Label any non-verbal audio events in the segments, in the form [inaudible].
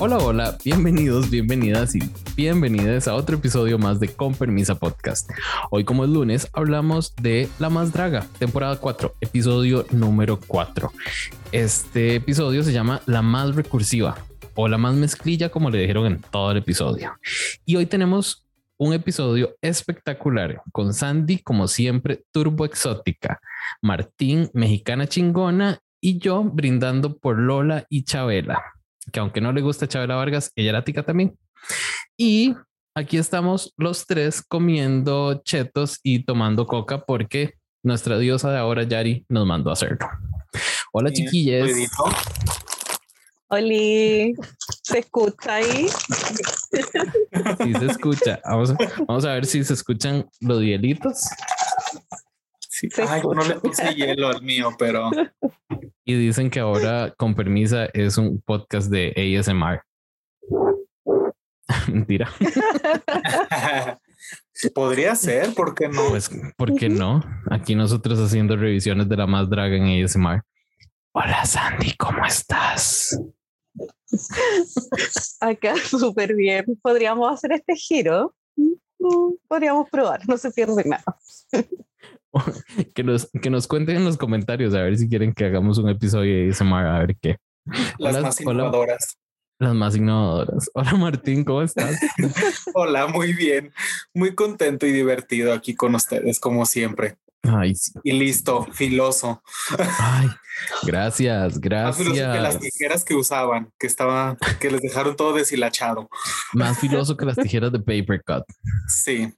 Hola, hola, bienvenidos, bienvenidas y bienvenidas a otro episodio más de Con Permisa Podcast. Hoy, como es lunes, hablamos de La Más Draga, temporada 4, episodio número 4. Este episodio se llama La Más Recursiva o La Más Mezclilla, como le dijeron en todo el episodio. Y hoy tenemos un episodio espectacular con Sandy, como siempre, turbo exótica, Martín, mexicana chingona y yo brindando por Lola y Chabela que aunque no le gusta Chabela Vargas, ella era tica también. Y aquí estamos los tres comiendo chetos y tomando coca porque nuestra diosa de ahora, Yari, nos mandó a hacerlo. Hola, chiquillas. Oli, ¿se escucha ahí? Sí, se escucha. Vamos, vamos a ver si se escuchan los hielitos. Sí. Ay, no le puse hielo al mío, pero y dicen que ahora, con permisa, es un podcast de ASMR. [laughs] Mentira. [laughs] Podría ser, ¿por qué no? Pues, ¿por qué no? Aquí nosotros haciendo revisiones de la más draga en ASMR. Hola Sandy, ¿cómo estás? [laughs] Acá súper bien. Podríamos hacer este giro. Mm, podríamos probar, no se pierde nada. [laughs] que, nos, que nos cuenten en los comentarios a ver si quieren que hagamos un episodio de ASMR, a ver qué. Las más innovadoras. las más innovadoras. Hola Martín, ¿cómo estás? [laughs] Hola, muy bien. Muy contento y divertido aquí con ustedes, como siempre. Ay, Y listo, filoso. Ay, gracias, [laughs] gracias. Más filoso que las tijeras que usaban, que estaba, que les dejaron todo deshilachado. Más filoso que las tijeras de paper cut. Sí.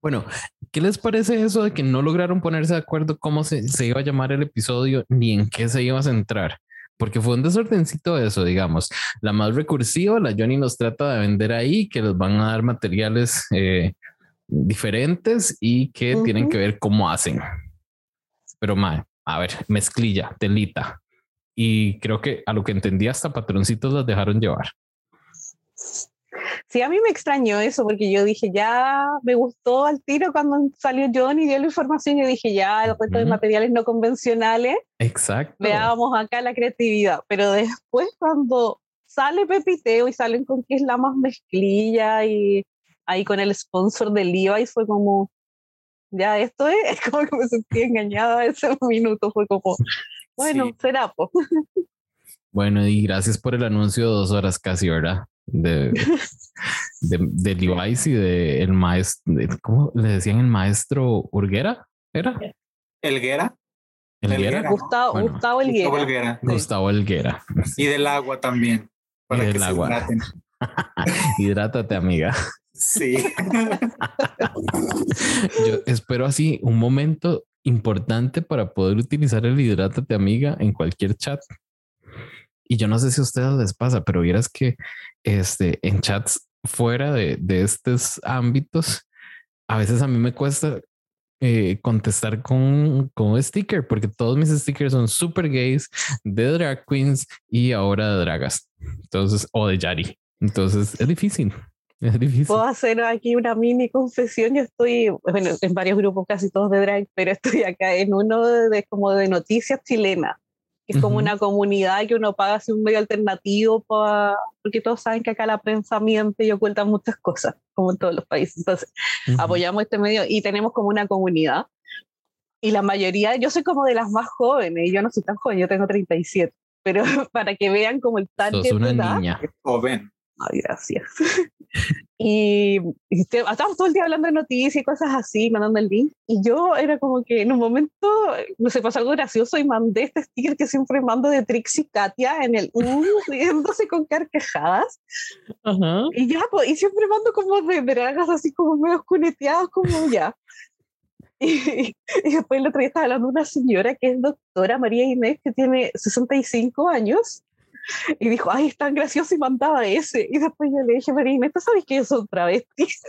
Bueno, ¿qué les parece eso de que no lograron ponerse de acuerdo cómo se, iba a llamar el episodio ni en qué se iba a centrar? Porque fue un desordencito eso, digamos. La más recursiva, la Johnny nos trata de vender ahí, que les van a dar materiales eh, diferentes y que tienen que ver cómo hacen. Pero, mal, a ver, mezclilla, telita. Y creo que a lo que entendí, hasta patroncitos las dejaron llevar. Sí, a mí me extrañó eso porque yo dije, ya me gustó al tiro cuando salió John y dio la información. Yo dije, ya el resto de materiales no convencionales. Exacto. Veamos acá la creatividad. Pero después, cuando sale Pepiteo y salen con que es la más mezclilla y ahí con el sponsor del y fue como, ya esto es, es [laughs] como que me sentí engañada ese minuto. Fue como, bueno, será. Po. [laughs] Bueno, y gracias por el anuncio de dos horas casi, ¿verdad? De, de, de Levi's y de el maestro, ¿cómo le decían el maestro Urguera? ¿Era? ¿Elguera? ¿Elguera? Gustavo, Gustavo Elguera. Gustavo Elguera. Y del agua también. Para y del agua. [laughs] Hidrátate, amiga. Sí. [laughs] Yo espero así un momento importante para poder utilizar el hidrátate, amiga, en cualquier chat. Y yo no sé si a ustedes les pasa, pero vieras que este, en chats fuera de, de estos ámbitos, a veces a mí me cuesta eh, contestar con, con sticker, porque todos mis stickers son super gays de drag queens y ahora de dragas. Entonces, o de Yari. Entonces, es difícil. Es difícil. Puedo hacer aquí una mini confesión. Yo estoy, bueno, en varios grupos, casi todos de drag, pero estoy acá en uno de, como de noticias chilenas es como una comunidad que uno paga así un medio alternativo para, porque todos saben que acá la prensa miente y oculta muchas cosas, como en todos los países. Entonces, apoyamos este medio y tenemos como una comunidad. Y la mayoría, yo soy como de las más jóvenes, y yo no soy tan joven, yo tengo 37, pero [laughs] para que vean como el target. Sos una niña. Joven. Ay, gracias. y, y estábamos todo el día hablando de noticias y cosas así, mandando el link. Y yo era como que en un momento, no sé, pasó algo gracioso y mandé este sticker que siempre mando de Trixie Katia en el U, [laughs] riéndose con carcajadas. Y ya, pues, y siempre mando como de dragas así como medio cuneteados, como ya. [laughs] Y, y, después el otro día estaba hablando de una señora que es doctora María Inés, que tiene 65 años, [laughs] y dijo, ay, es tan gracioso y mandaba ese. Y después yo le dije, Marina, ¿tú sabes que yo soy travestis?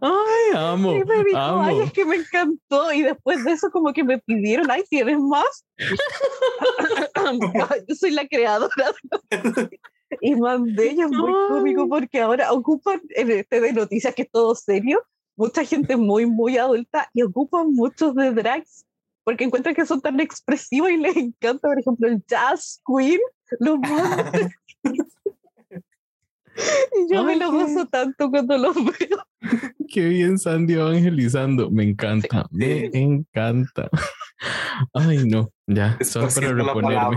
Ay, amo. Y me dijo, ay, es que me encantó. Y después de eso, como que me pidieron, ay, ¿tienes más? [laughs] [laughs] yo soy la creadora. y mandé, ella es muy cómico porque ahora ocupan en este de noticias que es todo serio, mucha gente muy, muy adulta y ocupan muchos de drags porque encuentran que son tan expresivos y les encanta, por ejemplo, el Jazz Queen, los [laughs] y yo me lo gozo tanto cuando los veo. [laughs] Qué bien Sandy evangelizando. Me encanta, me encanta. Ay, no, ya, solo para reponerme.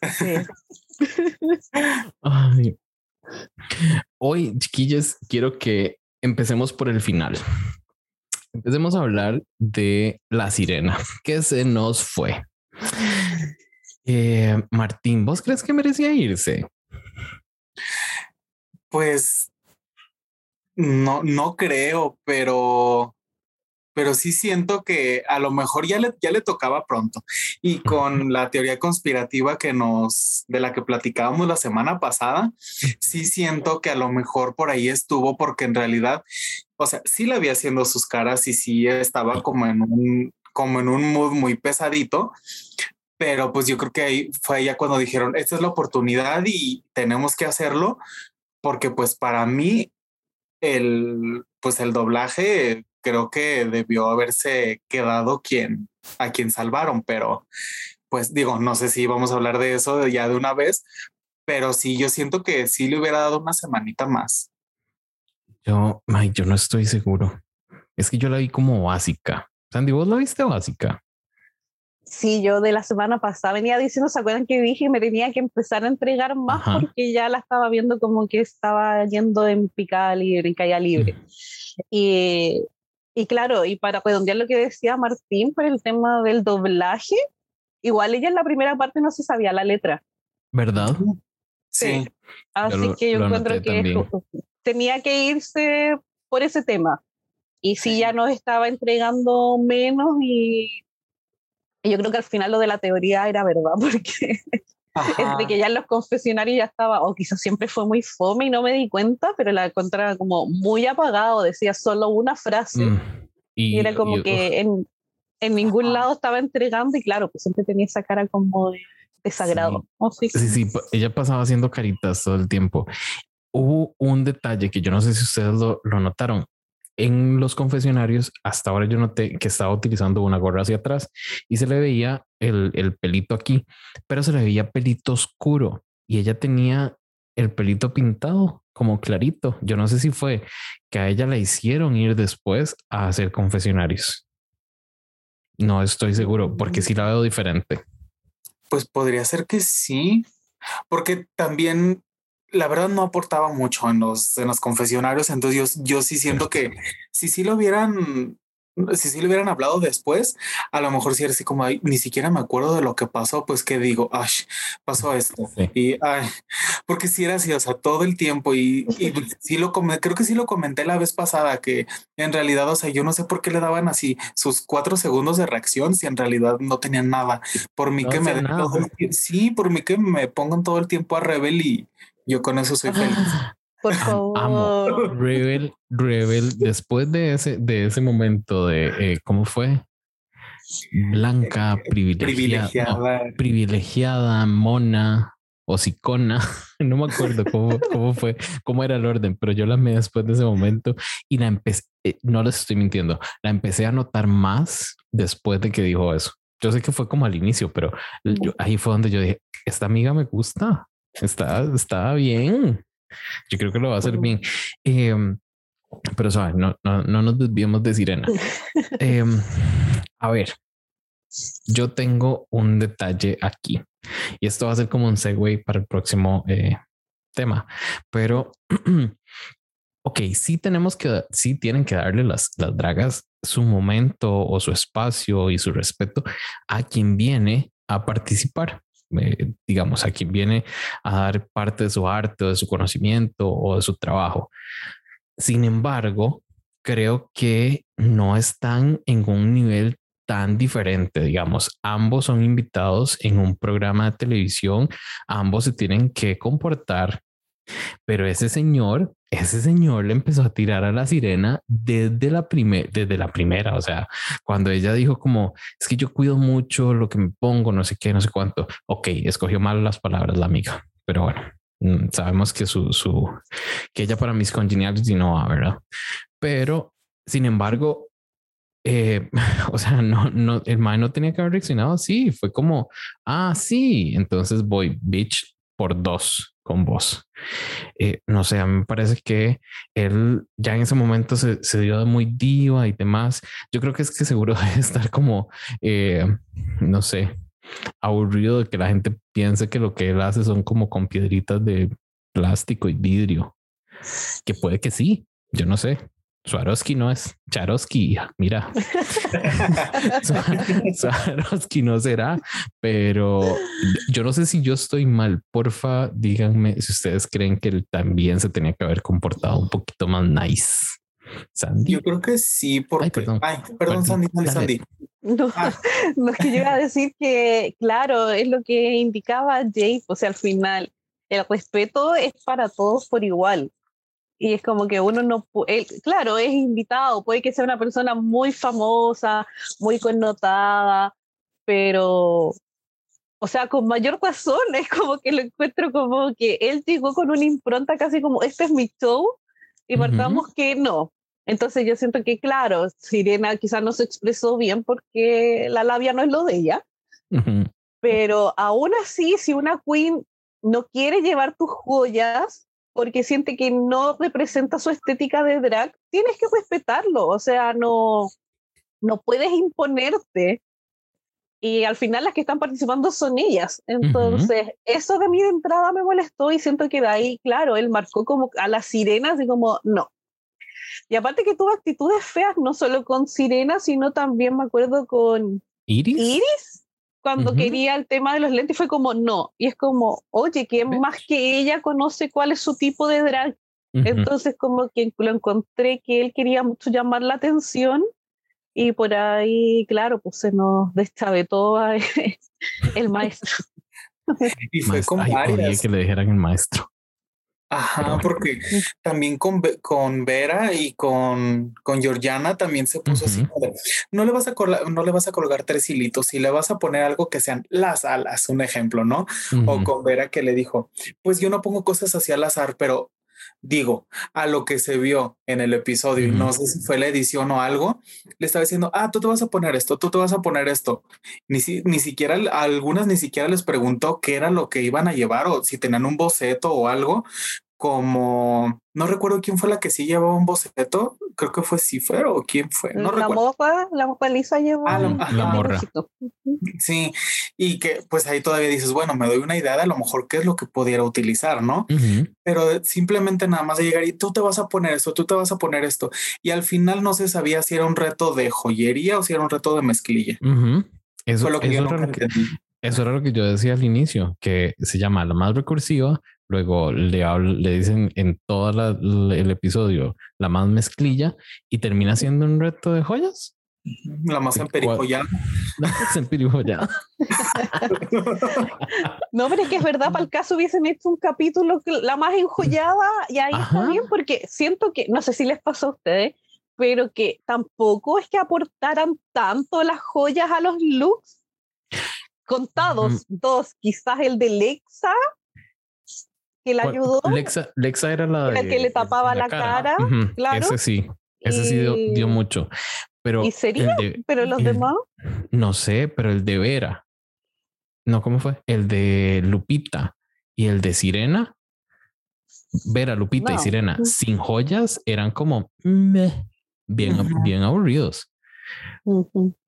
[laughs] Ay. Hoy, chiquillos, quiero que empecemos por el final. Empecemos a hablar de la sirena [laughs] que se nos fue. Eh, Martín, ¿vos crees que merecía irse? Pues no, no creo, pero, pero sí siento que a lo mejor ya le, ya le tocaba pronto. Y con la teoría conspirativa que nos, de la que platicábamos la semana pasada, sí siento que a lo mejor por ahí estuvo, porque en realidad, o sea, sí le había haciendo sus caras y sí estaba como en un, como en un mood muy pesadito, pero pues yo creo que ahí fue ya cuando dijeron, esta es la oportunidad y tenemos que hacerlo, porque pues para mí el, pues el doblaje creo que debió haberse quedado quien, a quien salvaron, pero pues digo, no sé si vamos a hablar de eso ya de una vez, pero sí, yo siento que sí le hubiera dado una semanita más. Yo, Mike, yo no estoy seguro. Es que yo la vi como básica. Sandy, ¿vos la viste básica? Sí, yo de la semana pasada venía diciendo, ¿se acuerdan que dije me tenía que empezar a entregar más porque ya la estaba viendo como que estaba yendo en picada libre, en caída libre? y, y, claro, y para redondear lo que decía Martín por el tema del doblaje, igual ella en la primera parte no se sabía la letra. ¿Verdad? Sí. Así que yo encuentro que tenía que irse por ese tema. Y si ya nos estaba entregando menos y y yo creo que al final lo de la teoría era verdad, [laughs] porque entre que ya en los confesionarios ya estaba, o quizás siempre fue muy fome y no me di cuenta, pero la encontraba como muy apagado, decía solo una frase. Mm, y, era como que en, en, ningún lado estaba entregando y claro, pues siempre tenía esa cara como de desagrado. Sí. sí, sí, ella pasaba haciendo caritas todo el tiempo. Hubo un detalle que yo no sé si ustedes lo, lo notaron en los confesionarios, hasta ahora yo noté que estaba utilizando una gorra hacia atrás y se le veía el, el pelito aquí, pero se le veía pelito oscuro y ella tenía el pelito pintado como clarito. Yo no sé si fue que a ella la hicieron ir después a hacer confesionarios. No estoy seguro porque sí la veo diferente. Pues podría ser que sí, porque también la verdad no aportaba mucho en los, en los confesionarios, entonces yo, yo sí siento que si sí lo hubieran, si sí lo hubieran hablado después, a lo mejor sí era así como, ni siquiera me acuerdo de lo que pasó, pues que digo, ay, pasó esto. Y, ay, porque si era así, o sea, todo el tiempo y, y [laughs] sí lo creo que sí lo comenté la vez pasada, que en realidad, o sea, yo no sé por qué le daban así sus cuatro segundos de reacción si en realidad no tenían nada. Por mí que me... Sí, por mí que me pongan todo el tiempo a rebel y yo con eso soy feliz. Por favor. Amo. Rebel, Rebel, [laughs] después de ese, de ese momento de eh, cómo fue blanca, privilegiada, privilegiada, mona, hocicona. [laughs] No me acuerdo cómo, cómo fue, cómo era el orden, pero yo la amé después de ese momento y la empecé, eh, no les estoy mintiendo, la empecé a notar más después de que dijo eso. Yo sé que fue como al inicio, pero ahí fue donde yo dije, esta amiga me gusta. Está, está bien. Yo creo que lo va a hacer bien. Em, pero sabes, no, no, no, nos desviemos de sirena. Em, a ver, yo tengo un detalle aquí y esto va a ser como un segue para el próximo eh, tema, pero [clears throat] ok, sí tenemos que, sí tienen que darle las, las dragas su momento o su espacio y su respeto a quien viene a participar. Eh, digamos, a quien viene a dar parte de su arte o de su conocimiento o de su trabajo. Sin embargo, creo que no están en un nivel tan diferente, digamos, ambos son invitados en un programa de televisión, ambos se tienen que comportar pero ese señor, ese señor le empezó a tirar a la sirena desde la, primer, desde la primera. O sea, cuando ella dijo como, es que yo cuido mucho lo que me pongo, no sé qué, no sé cuánto. Ok, escogió mal las palabras la amiga, pero bueno, mm, sabemos que su, su, que ella para mis congeniales no va, ¿verdad? Pero, sin embargo, eh, [laughs] o sea, no, no, el man no tenía que haber reaccionado así. Fue como, ah, sí, entonces voy, bitch, por dos con vos. Eh, no sé, a mí me parece que él ya en ese momento se, se, dio muy diva y demás. Yo creo que es que seguro [laughs] debe estar como, eh, no sé, aburrido de que la gente piense que lo que él hace son como con piedritas de plástico y vidrio. Que puede que sí, yo no sé. Swarovski no es Charosky, mira. [laughs] Swarovski no será, pero yo no sé si yo estoy mal. Porfa, díganme si ustedes creen que él también se tenía que haber comportado un poquito más nice. Sandy. Yo creo que sí, porque. Ay, perdón, perdón, Sandy, Sandy. No, ah. [laughs] no, es que yo iba a decir que, claro, es lo que indicaba Jake, o sea, al final, el respeto es para todos por igual. Y es como que uno no, él, claro, es invitado, puede que sea una persona muy famosa, muy connotada, pero, o sea, con mayor razón, [laughs] es como que lo encuentro como que él llegó con una impronta casi como, este es mi show, y marcamos que no. Entonces yo siento que, claro, Sirena quizás no se expresó bien porque la labia no es lo de ella, pero aún así, si una queen no quiere llevar tus joyas, porque siente que no representa su estética de drag, tienes que respetarlo, o sea, no, no puedes imponerte. Y al final las que están participando son ellas. Entonces, eso de mí de entrada me molestó y siento que de ahí, claro, él marcó como a las sirenas y como, no. Y aparte que tuvo actitudes feas, no solo con sirenas, sino también me acuerdo con Iris. Iris cuando quería el tema de los lentes fue como no. Y es como, oye, ¿quién más que ella conoce cuál es su tipo de drag? Entonces como que lo encontré que él quería mucho llamar la atención y por ahí, claro, pues se nos deschavetó [laughs] el maestro. [laughs] y fue como que le dijeran el maestro. Ajá, porque también con, con Vera y con, con Georgiana también se puso así. No le, vas a no le vas a colgar tres hilitos y le vas a poner algo que sean las alas, un ejemplo, ¿no? O con Vera que le dijo, pues yo no pongo cosas así al azar, pero digo, a lo que se vio en el episodio, y no sé si fue la edición o algo, le estaba diciendo, ah, tú te vas a poner esto, tú te vas a poner esto. Ni, si, ni siquiera, algunas ni siquiera les preguntó qué era lo que iban a llevar o si tenían un boceto o algo, como no recuerdo quién fue la que sí llevaba un boceto, creo que fue Cifer o quién fue. No la mopa, la mopa Lisa llevó ah, la, morra. Sí, y que pues ahí todavía dices, bueno, me doy una idea de a lo mejor qué es lo que pudiera utilizar, ¿no? Pero simplemente nada más de llegar y tú te vas a poner esto, tú te vas a poner esto. Y al final no se sabía si era un reto de joyería o si era un reto de mezclilla. Eso, fue lo que yo eso era lo que yo decía al inicio, que se llama la más recursiva, luego le, le dicen en todo el episodio la más mezclilla y termina siendo un reto de joyas. La más emperijollada. [laughs] La más emperijollada. [laughs] no, pero es que es verdad, para el caso hubiesen hecho un capítulo la más enjollada y ahí está bien, porque siento que, no sé si les pasó a ustedes, pero que tampoco es que aportaran tanto las joyas a los looks contados, dos, quizás el de Lexa, que la ayudó. Lexa, Lexa era la, que le tapaba la, cara, claro. Ese sí, ese sí dio, mucho. Pero ¿Y sería? ¿Pero los demás? No sé, pero el de Vera. No, ¿cómo fue? El de Lupita y el de Sirena. Vera, Lupita y Sirena sin joyas eran como bien, bien aburridos.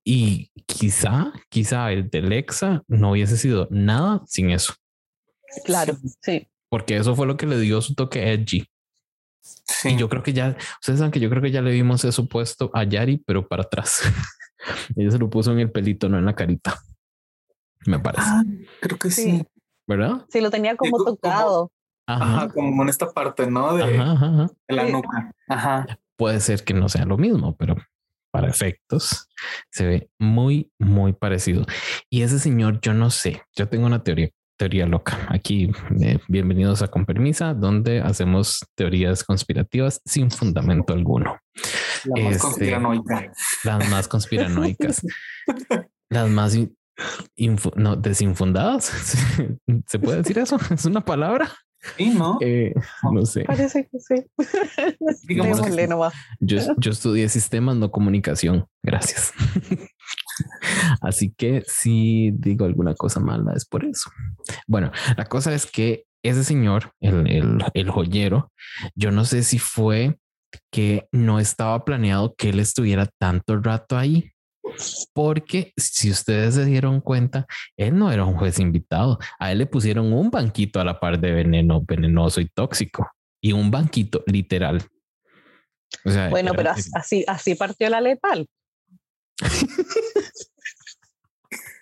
Y quizá, quizá el de Lexa no hubiese sido nada sin eso. Claro, sí. Porque eso fue lo que le dio su toque edgy. Sí. Y yo creo que ya, ustedes saben que yo creo que ya le vimos eso puesto a Yari, pero para atrás. [laughs] Ella se lo puso en el pelito, no en la carita. Me parece. Ah, creo que sí. ¿Verdad? Sí, lo tenía como tocado. ajá. como en esta parte, ¿no? De, de la nuca. Ajá. Puede ser que no sea lo mismo, pero para efectos, se ve muy, muy parecido. Y ese señor, yo no sé, yo tengo una teoría, teoría loca. Aquí, eh, bienvenidos a Con Permisa, donde hacemos teorías conspirativas sin fundamento alguno. Las más este, conspiranoicas. Las más conspiranoicas. [laughs] las más no, desinfundadas. [laughs] ¿Se puede decir eso? ¿Es una palabra? Sí, ¿no? Eh, no sé. Parece que sí. Digamos. Yo, yo estudié sistemas, no comunicación. Gracias. [laughs] [laughs] Así que si digo alguna cosa mala es por eso. Bueno, la cosa es que ese señor, el, el, el joyero, yo no sé si fue que no estaba planeado que él estuviera tanto rato ahí. Porque si ustedes se dieron cuenta, él no era un juez invitado. A él le pusieron un banquito a la par de veneno venenoso y tóxico y un banquito literal. O sea, Bueno, pero as- así, así partió la letal. [laughs]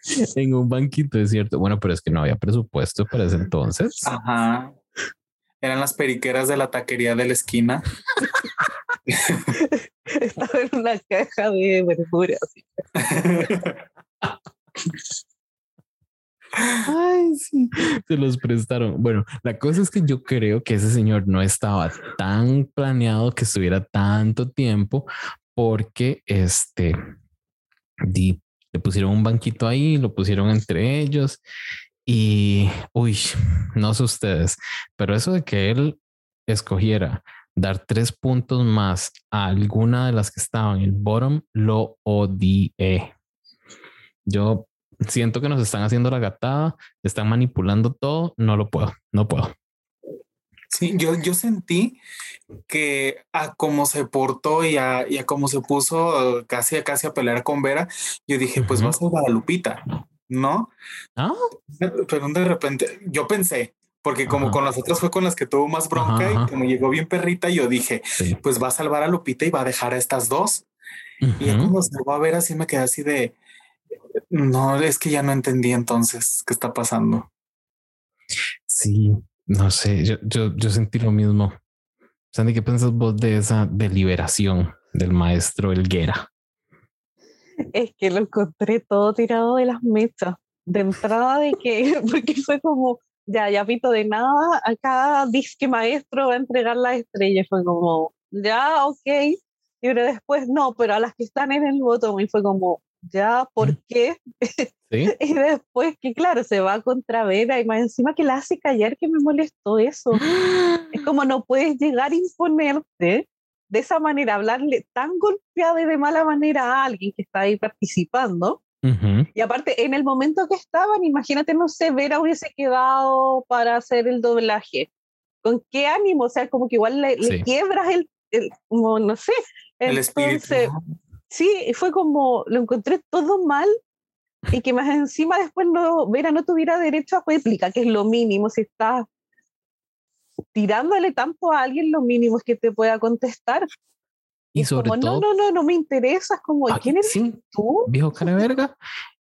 [laughs] en un banquito, es cierto. Bueno, pero es que no había presupuesto para ese entonces. Ajá. Eran las periqueras de la taquería de la esquina. Estaba en una caja de verduras. Ay, sí, se los prestaron. Bueno, la cosa es que yo creo que ese señor no estaba tan planeado que estuviera tanto tiempo porque este di- pusieron un banquito ahí, lo pusieron entre ellos y uy, no sé ustedes, pero eso de que él escogiera dar tres puntos más a alguna de las que estaban en el bottom, lo odié. Yo siento que nos están haciendo la gatada, están manipulando todo, no lo puedo, no puedo. Sí, yo, yo sentí que a cómo se portó y a, y a cómo se puso casi a casi a pelear con Vera, yo dije, pues va a ser Guadalupita, ¿no? Ah, Pero de repente yo pensé, porque como Ajá. con las otras fue con las que tuvo más bronca Ajá, y como llegó bien perrita, yo dije, sí. pues va a salvar a Lupita y va a dejar a estas dos. Y ya cuando se va a ver así me quedé así de, no, es que ya no entendí entonces qué está pasando. Sí, no sé, yo, yo, yo sentí lo mismo. Sandy, ¿qué piensas vos de esa deliberación del maestro Elguera? Es que lo encontré todo tirado de las mechas. De entrada de que, [laughs] porque fue como, ya, ya pito de nada, acá disque maestro va a entregar la estrella. Fue como, ya, ok. Y pero después, no, pero a las que están en el botón, y fue como, ya, ¿por Mm. qué? [laughs] [laughs] Sí, Y después que, claro, se va contra Vera y más encima que la hace callar, que me molestó eso. Es como no puedes llegar a imponerte de esa manera, hablarle tan golpeada y de mala manera a alguien que está ahí participando. Ujú. Y aparte, en el momento que estaban, imagínate, no sé, Vera hubiese quedado para hacer el doblaje. ¿Con qué ánimo? O sea, como que igual le, le Sí. quiebras el, el- como, no sé. El espíritu. Entonces, Sí, y fue como, lo encontré todo mal y que más encima después no, Vera no tuviera derecho a réplica, que es lo mínimo, si estás tirándole tanto a alguien, lo mínimo es que te pueda contestar. Y es sobre como, todo, no, no, no, no me interesas, como, Ah, ¿quién eres sí, tú? viejo cara de verga.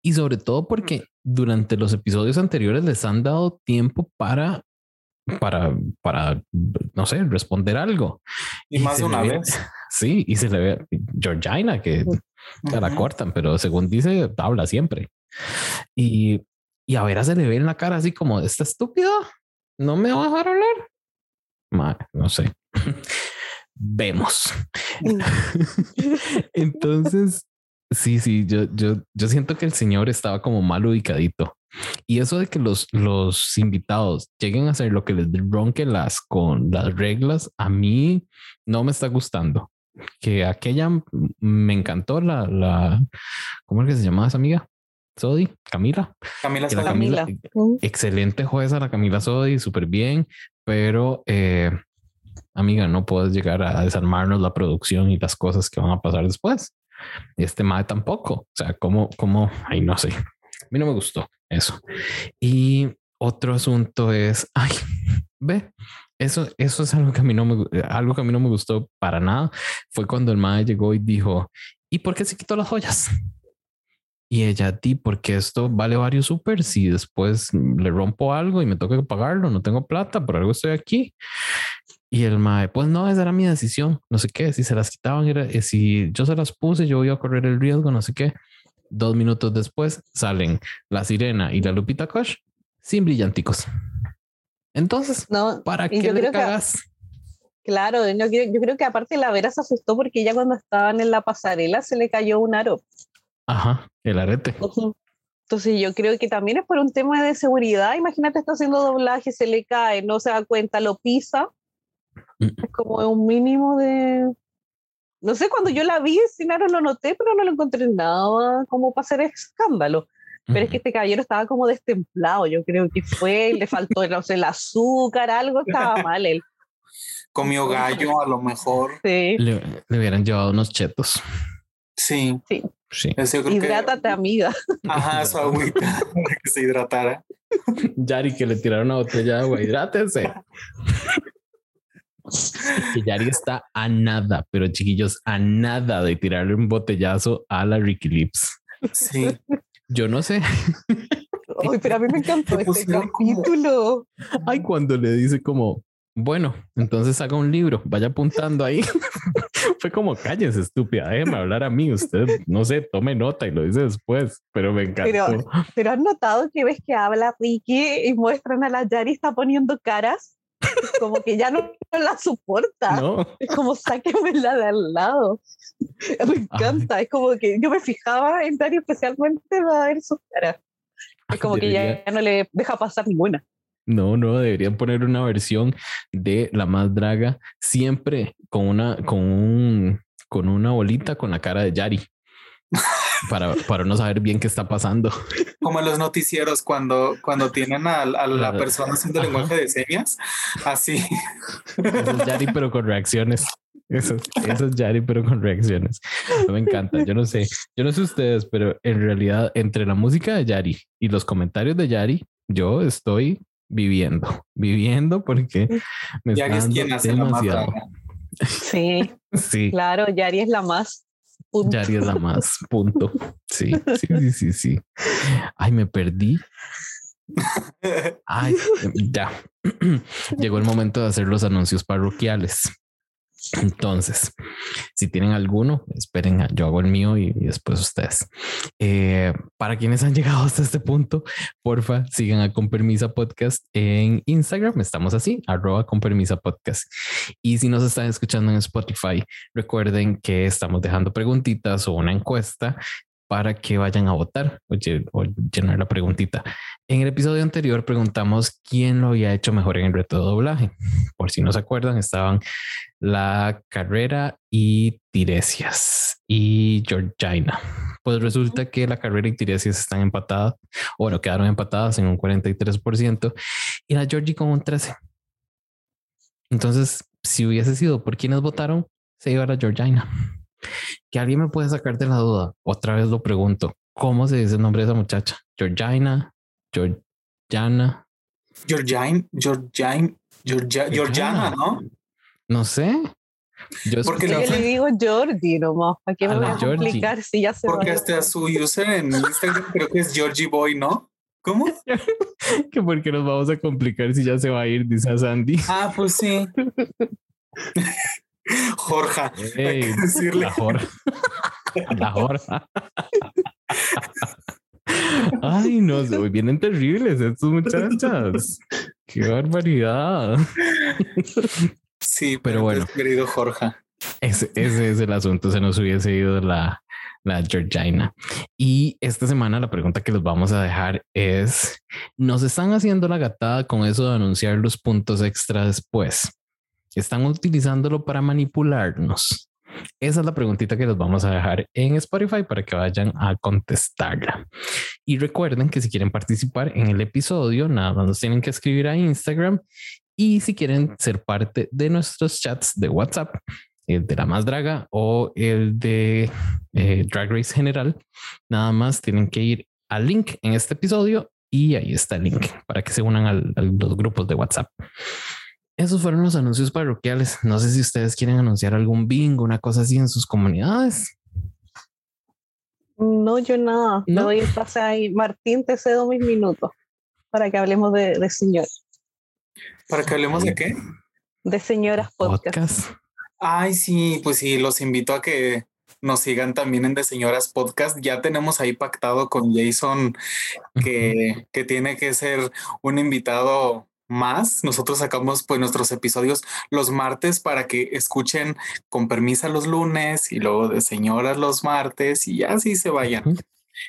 Y sobre todo porque durante los episodios anteriores les han dado tiempo para, para, para, no sé, responder algo. Y más se de una ve- vez. [laughs] Sí, y se le ve Georgina que ya la cortan, pero según dice, habla siempre. Y, y a Vera se le ve en la cara así como, ¿está estúpido? ¿No me va a dejar hablar? No sé. [laughs] Vemos. [laughs] Entonces, sí, sí, yo, yo, yo siento que el señor estaba como mal ubicadito. Y eso de que los, los invitados lleguen a hacer lo que les ronque las con las reglas, a mí no me está gustando. Que aquella me encantó la, la, ¿cómo es que se llamaba esa amiga? Sodi, Camila. Camila Sodi. Camila, Camila. Mm. excelente jueza, la Camila Sodi, súper bien, pero eh, amiga, no puedes llegar a desarmarnos la producción y las cosas que van a pasar después. Este mae tampoco. O sea, como, como, ay, no sé. A mí no me gustó eso. Y otro asunto es, ay, [laughs] ve, eso, eso es algo que a mí no me, gu- algo que a mí no me gustó para nada. Fue cuando el mae llegó y dijo, ¿y por qué se quitó las joyas? Y ella, di, porque esto vale varios super. Si después le rompo algo y me toca pagarlo, no tengo plata, por algo estoy aquí. Y el mae, pues no, esa era mi decisión. No sé qué, si se las quitaban, eh, si yo se las puse, yo iba a correr el riesgo, no sé qué. Dos minutos después salen la sirena y la Lupita Kosh sin brillanticos. Entonces, No, ¿para qué le que- cagas? claro, yo, creo- yo creo que aparte la Vera se asustó porque ella cuando estaban en la pasarela se le cayó un aro. Ajá, el arete. Entonces yo creo que también es por un tema de seguridad. Imagínate, está haciendo doblaje, se le cae, no se da cuenta, lo pisa. Mm. Es como un mínimo de... No sé, cuando yo la vi, sin no lo noté, pero no lo encontré nada como para hacer escándalo. Pero es que este caballero estaba como destemplado, yo creo que fue, le faltó no sé, el azúcar, algo estaba [laughs] mal él. Comió gallo a lo mejor. Sí. Le, le hubieran llevado unos chetos. Sí. Sí. Sí. Que- Hidrátate, amiga. Ajá, su agüita para que se hidratara. Yari que le tiraron una botella de agua, hidrátese. que Yari está a nada, pero chiquillos, a nada de tirarle un botellazo a la Ricky Lips. Sí. Yo no sé. [laughs] Ay, pero a mí me encantó este como- capítulo. Ay, cuando le dice como, bueno, entonces haga un libro, vaya apuntando ahí. [laughs] Fue como, cállese, estúpida, déjeme hablar a mí. Usted, no sé, tome nota y lo dice después, pero me encantó. Pero- Pero has notado que ves que habla Ricky y muestran a la Yari está poniendo caras, como que ya no, no la soporta. no, Es como sáquenmela de al lado. Me encanta. Es como que yo me fijaba en Yari especialmente para ver sus caras. Es como que Debería- ya no le deja pasar ninguna. No, no, deberían poner una versión de la más draga siempre con una, con un, con una bolita con la cara de Yari. Para, para no saber bien qué está pasando. Como en los noticieros cuando, cuando tienen a, a la persona haciendo Ajá. lenguaje de señas. Así. Eso es Yari, pero con reacciones. Eso, es- eso es Yari, pero con reacciones. Me encanta. Yo no sé, yo no sé ustedes, pero en realidad, entre la música de Yari y los comentarios de Yari, yo estoy viviendo, viviendo porque me está Yari es quien hace la más demasiado. Sí, [laughs] Sí. claro, Yari es la más. Punto. Yari es la más, punto. Sí, sí, sí, sí, sí. Ay, me perdí. Ay, ya. [clears throat] Llegó el momento de hacer los anuncios parroquiales. Entonces, si tienen alguno, esperen, yo hago el mío y, después ustedes. Eh, para quienes han llegado hasta este punto, porfa, sigan a Con Permisa Podcast en Instagram. Estamos así, arroba Con Permisa Podcast. Y si nos están escuchando en Spotify, recuerden que estamos dejando preguntitas o una encuesta para que vayan a votar o, o llenar la preguntita. En el episodio anterior preguntamos quién lo había hecho mejor en el reto de doblaje. Por si no se acuerdan, estaban la carrera y Tiresias y Georgina. Pues resulta que la carrera y Tiresias están empatadas, o bueno, quedaron empatadas en un 43% y la Georgie con un 13%. Entonces, si hubiese sido por quienes votaron, se iba a la Georgina. Que alguien me puede sacar de la duda. Otra vez lo pregunto. ¿Cómo se dice el nombre de esa muchacha? Georgina, Georgiana, Georgine, Georgine, Georgia, Georgiana, ¿no? no sé. Yo Porque Yo le digo Jordi nomás, ¿para qué A me voy a Georgie. complicar si ya se Porque va? hasta su user en Instagram creo que es Georgie Boy, ¿no? ¿Cómo? [laughs] que porque nos vamos a complicar si ya se va a ir, dice a Sandy. Ah, pues sí. [laughs] Jorja. hay que Ey, decirle. la Jorge. La Jorge. [laughs] Ay, no, vienen terribles estos muchachas. [laughs] Qué barbaridad. Sí, Pero pero bueno. Querido Jorja. Ese, ese es el asunto. Se nos hubiese ido la, la Georgina. Y esta semana la pregunta que les vamos a dejar es: ¿nos están haciendo la gatada con eso de anunciar los puntos extra después? ¿Están utilizándolo para manipularnos? Esa es la preguntita que les vamos a dejar en Spotify para que vayan a contestarla. Y recuerden que si quieren participar en el episodio, nada más nos tienen que escribir a Instagram. Y si quieren ser parte de nuestros chats de WhatsApp, el de la más draga o el de eh, Drag Race general, nada más tienen que ir al link en este episodio y ahí está el link para que se unan a los grupos de WhatsApp. Esos fueron los anuncios parroquiales. No sé si ustedes quieren anunciar algún bingo, una cosa así en sus comunidades. No, yo nada. ¿No? Doy el pase ahí. Martín, te cedo mis minutos para que hablemos de, de señor, ¿Para que hablemos de qué? de señoras podcast. Podcast. Ay, sí, pues sí, los invito a que nos sigan también en De Señoras Podcast. Ya tenemos ahí pactado con Jason que, que tiene que ser un invitado más. Nosotros sacamos pues nuestros episodios los martes para que escuchen con permiso los lunes y luego de señoras los martes y así se vayan.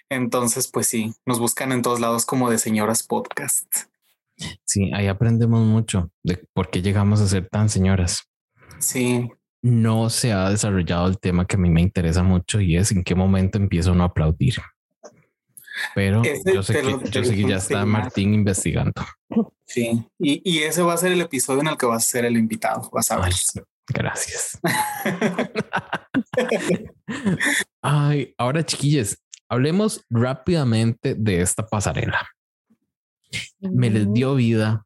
Entonces, pues sí, nos buscan en todos lados como de señoras podcast. Sí, ahí aprendemos mucho de por qué llegamos a ser tan señoras. Sí. No se ha desarrollado el tema que a mí me interesa mucho y es en qué momento empiezo uno a aplaudir. Pero yo sé, que, ya está [laughs] Martín investigando. Sí, y, y, ese va a ser el episodio en el que vas a ser el invitado. Vas a ver. gracias. [laughs] Ay, ahora chiquillos, hablemos rápidamente de esta pasarela. Me les dio vida,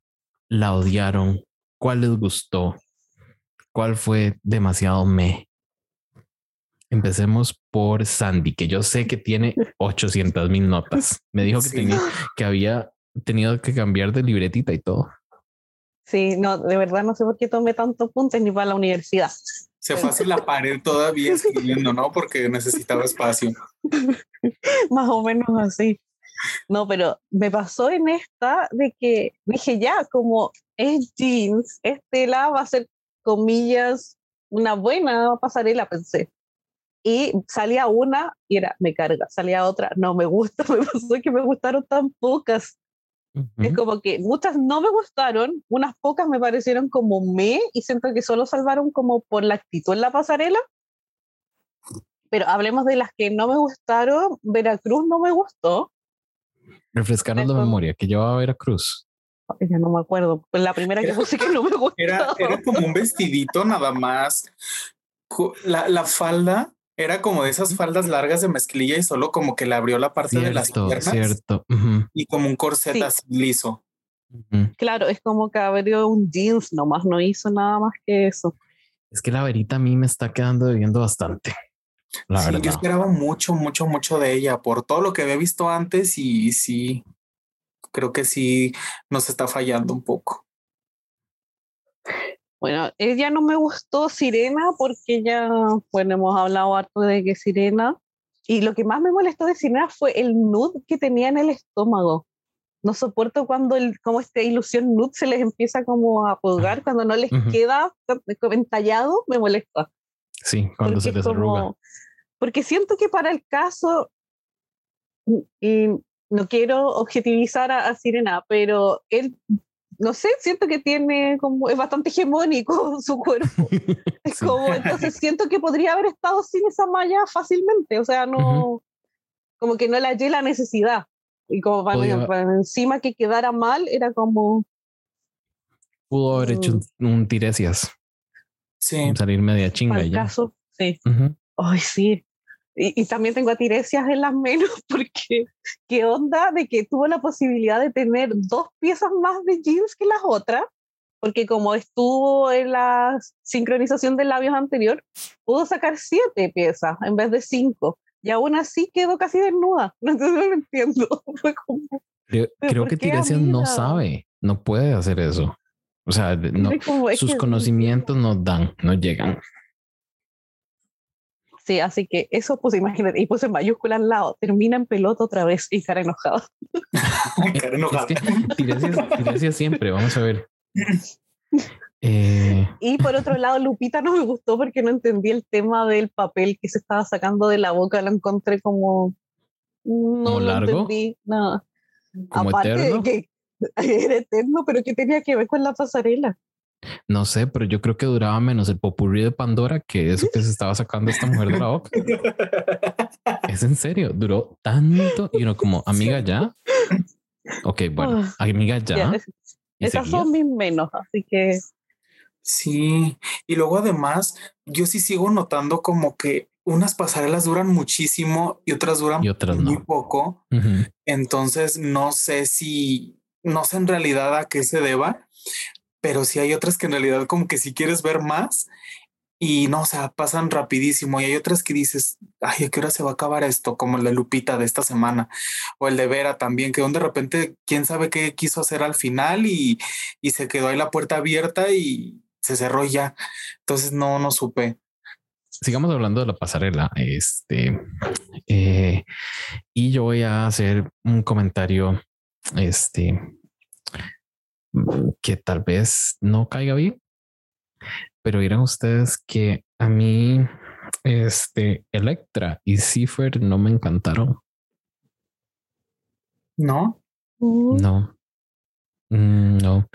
la odiaron, cuál les gustó, cuál fue demasiado me. Empecemos por Sandy, que yo sé que tiene 800 mil notas. Me dijo que, tenía, que había tenido que cambiar de libretita y todo. Sí, no, de verdad no sé por qué tomé tantos puntos ni para la universidad. Se fue hacia la [laughs] pared todavía escribiendo, ¿no? Porque necesitaba espacio. [laughs] Más o menos así. No, pero me pasó en esta de que dije ya, como es jeans, Estela va a ser, comillas, una buena pasarela, pensé. Y salía una y era, me carga, salía otra, no me gusta, [laughs] me pasó que me gustaron tan pocas. Es como que muchas no me gustaron, unas pocas me parecieron como me y siento que solo salvaron como por la actitud en la pasarela. Pero hablemos de las que no me gustaron. Veracruz no me gustó. Refrescarnos la memoria, que llevaba a Veracruz. Ya no me acuerdo. Pues la primera que puse que no me gustó. Era, era como un vestidito nada más. La, la falda era como de esas faldas largas de mezclilla y solo como que le abrió la parte de las piernas. Cierto. Y como un corset así liso. Claro, es como que abrió un jeans nomás, no hizo nada más que eso. Es que la verita a mí me está quedando debiendo bastante. La sí, yo esperaba mucho, mucho, mucho de ella por todo lo que había visto antes y sí, creo que sí nos está fallando un poco. Bueno, ella no me gustó Sirena porque ya, bueno, hemos hablado harto de que Sirena. Y lo que más me molestó de Sirena fue el nude que tenía en el estómago. No soporto cuando el, como esta ilusión nude se les empieza como a pulgar, cuando no les queda entallado, me molesta. Sí, cuando se les arruga. Porque siento que para el caso, y no quiero objetivizar a, a Sirena, pero él no sé, siento que tiene como, es bastante hegemónico [laughs] su cuerpo. Es como, entonces siento que podría haber estado sin esa malla fácilmente, o sea, no, como que no le hallé la necesidad. Y como para, encima que quedara mal, era como... Pudo haber hecho mm. un, tiresias. Sí. Salir media chinga ya. caso, sí. Ay, sí. Y, también tengo a Tiresias en las menos [laughs] porque qué onda de que tuvo la posibilidad de tener dos piezas más de jeans que las otras, porque como estuvo en la sincronización de labios anterior, pudo sacar siete piezas en vez de cinco. Y aún así quedó casi desnuda. [laughs] No, no lo entiendo. [laughs] Fue como, creo, que Tiresias no sabe, no puede hacer eso. O sea, no, sus conocimientos no dan, no llegan. Sí, así que eso pues imagínate, y puse en mayúscula al lado, termina en pelota otra vez y cara enojada. [laughs] cara enojada. Es siempre, vamos a ver. Eh, y por otro lado, Lupita no me gustó porque no entendí el tema del papel que se estaba sacando de la boca, lo encontré como... No lo entendí, nada. Aparte de que [laughs] era eterno, pero que tenía que ver con la pasarela. No sé, pero yo creo que duraba menos el popurrí de Pandora que eso que se estaba sacando esta mujer de la boca. es en serio, duró tanto y uno como amiga ya. Ok, bueno, ah, amiga ya. esas son mis menos, así que. Sí, y luego además, yo sí sigo notando como que unas pasarelas duran muchísimo y otras duran muy poco. Entonces, no sé si, no sé en realidad a qué se deba, pero sí hay otras que en realidad como que si quieres ver más y no, o sea, pasan rapidísimo y hay otras que dices, ay, ¿a qué hora se va a acabar esto? Como el de Lupita de esta semana o el de Vera también, que de repente quién sabe qué quiso hacer al final y, y se quedó ahí la puerta abierta y se cerró ya. Entonces no, no supe. Sigamos hablando de la pasarela. Este, eh, y yo voy a hacer un comentario, este, que tal vez no caiga bien, pero dirán ustedes que a mí, este, Electra y Cipher no me encantaron. ¿No? No. Mm, no.